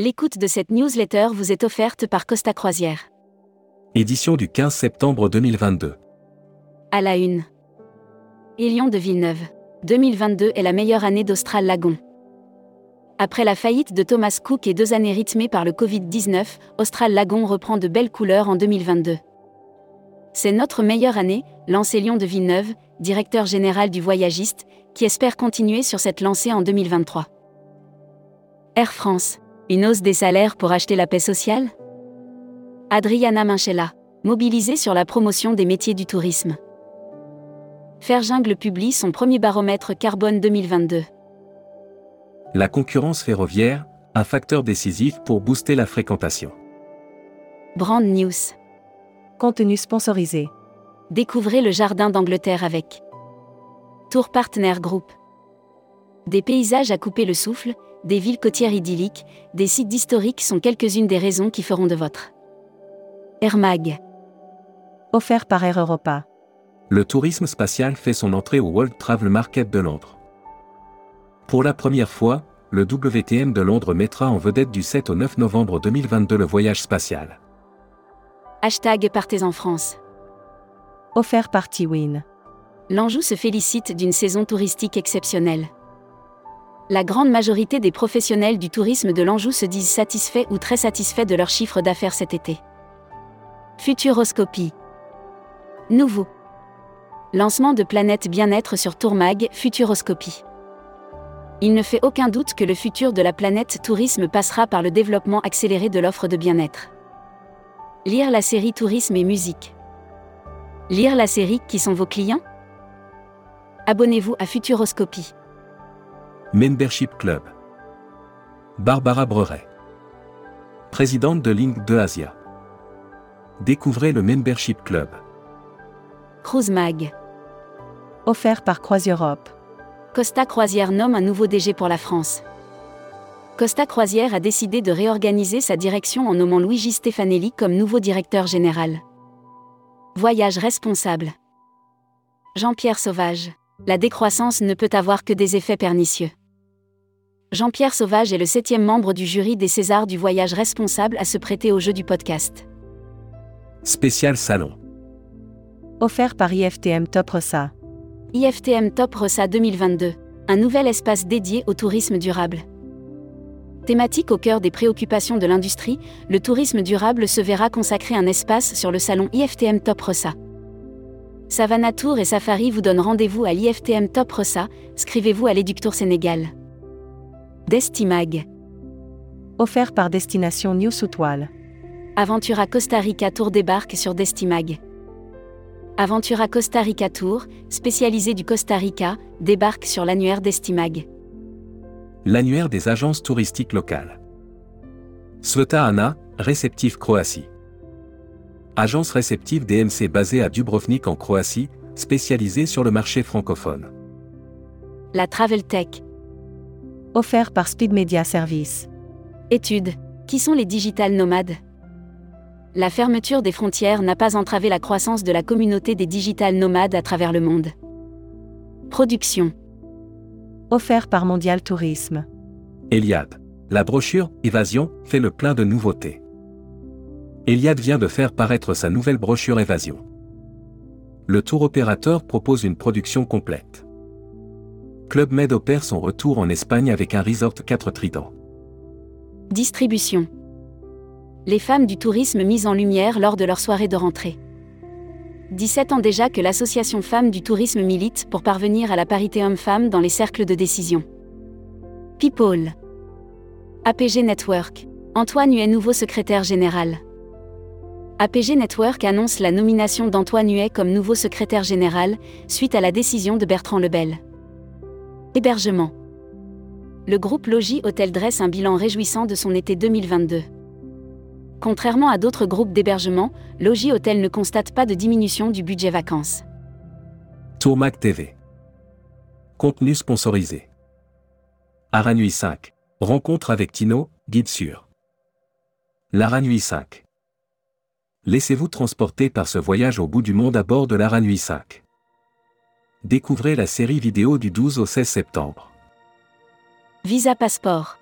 L'écoute de cette newsletter vous est offerte par Costa Croisière. Édition du 15 septembre 2022. À la une. Élion de Villeneuve. 2022 est la meilleure année d'Austral Lagon. Après la faillite de Thomas Cook et deux années rythmées par le Covid-19, Austral Lagon reprend de belles couleurs en 2022. C'est notre meilleure année, lance Élion de Villeneuve, directeur général du Voyagiste, qui espère continuer sur cette lancée en 2023. Air France. Une hausse des salaires pour acheter la paix sociale? Adriana Minchella. Mobilisée sur la promotion des métiers du tourisme. Ferjingle publie son premier baromètre carbone 2022. La concurrence ferroviaire, un facteur décisif pour booster la fréquentation. Brand News. Contenu sponsorisé. Découvrez le jardin d'Angleterre avec Tour Partner Group. Des paysages à couper le souffle, des villes côtières idylliques, des sites historiques sont quelques-unes des raisons qui feront de votre Air Mag. Offert par Air Europa. Le tourisme spatial fait son entrée au World Travel Market de Londres. Pour la première fois, le WTM de Londres mettra en vedette du 7 au 9 novembre 2022 le voyage spatial. Hashtag Partez en France. Offert par T-Win. L'Anjou se félicite d'une saison touristique exceptionnelle. La grande majorité des professionnels du tourisme de l'Anjou se disent satisfaits ou très satisfaits de leur chiffre d'affaires cet été. Futuroscopie. Nouveau. Lancement de Planète Bien-être sur Tourmag, Futuroscopie. Il ne fait aucun doute que le futur de la planète tourisme passera par le développement accéléré de l'offre de bien-être. Lire la série Tourisme et musique. Lire la série Qui sont vos clients? Abonnez-vous à Futuroscopie. Membership Club. Barbara Breuret. Présidente de Link 2 Asia. Découvrez le Membership Club. Cruise Mag. Offert par Croise-Europe. Costa Croisière nomme un nouveau DG pour la France. Costa Croisière a décidé de réorganiser sa direction en nommant Luigi Stefanelli comme nouveau directeur général. Voyage responsable. Jean-Pierre Sauvage. La décroissance ne peut avoir que des effets pernicieux. Jean-Pierre Sauvage est le septième membre du jury des Césars du voyage responsable à se prêter au jeu du podcast. Spécial Salon. Offert par IFTM Top Rossa. IFTM Top Rossa 2022. Un nouvel espace dédié au tourisme durable. Thématique au cœur des préoccupations de l'industrie, le tourisme durable se verra consacrer un espace sur le salon IFTM Top Rossa. Savannah Tour et Safari vous donnent rendez-vous à l'IFTM Top Rossa, scrivez-vous à l'Éductour Sénégal. Destimag. Offert par Destination New Toile. Aventura Costa Rica Tour débarque sur Destimag. Aventura Costa Rica Tour, spécialisé du Costa Rica, débarque sur l'annuaire d'Estimag. L'annuaire des agences touristiques locales. Sveta Ana, réceptif Croatie. Agence réceptive DMC basée à Dubrovnik en Croatie, spécialisée sur le marché francophone. La Travel Tech. Offert par Speed Media Service. Étude. Qui sont les digital nomades? La fermeture des frontières n'a pas entravé la croissance de la communauté des digital nomades à travers le monde. Production. Offert par Mondial Tourisme. Eliade. La brochure Évasion fait le plein de nouveautés. Eliade vient de faire paraître sa nouvelle brochure Évasion. Le tour opérateur propose une production complète. Club Med opère son retour en Espagne avec un resort 4 tridents. Distribution. Les femmes du tourisme mises en lumière lors de leur soirée de rentrée. 17 ans déjà que l'association Femmes du Tourisme milite pour parvenir à la parité homme-femme dans les cercles de décision. People. APG Network. Antoine Huet nouveau secrétaire général. APG Network annonce la nomination d'Antoine Huet comme nouveau secrétaire général, suite à la décision de Bertrand Lebel. Hébergement. Le groupe Logis Hôtel dresse un bilan réjouissant de son été 2022. Contrairement à d'autres groupes d'hébergement, Logis Hôtel ne constate pas de diminution du budget vacances. Tourmac TV. Contenu sponsorisé. Aranui 5. Rencontre avec Tino, guide sûr. L'Aranui 5. Laissez-vous transporter par ce voyage au bout du monde à bord de l'Aranui 5. Découvrez la série vidéo du 12 au 16 septembre. Visa Passeport.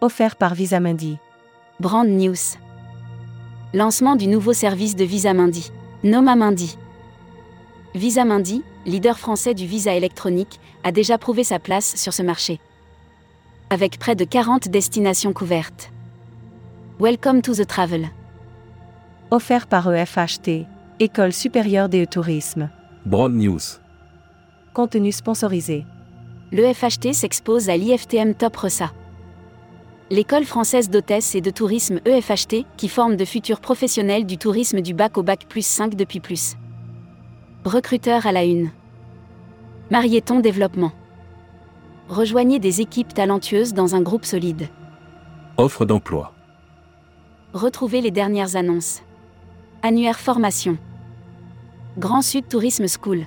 Offert par Visamundi. Brand News. Lancement du nouveau service de Visa Mundi. Noma Mundi. Visa Mundi, leader français du visa électronique, a déjà prouvé sa place sur ce marché. Avec près de 40 destinations couvertes. Welcome to the travel. Offert par EFHT, École supérieure des tourisme. Broad News. Contenu sponsorisé. L'EFHT s'expose à l'IFTM Top Ressa. L'école française d'hôtesse et de tourisme EFHT, qui forme de futurs professionnels du tourisme du bac au bac plus 5 depuis plus. Recruteur à la une. Marieton Développement. Rejoignez des équipes talentueuses dans un groupe solide. Offre d'emploi. Retrouvez les dernières annonces. Annuaire formation. Grand Sud Tourisme School.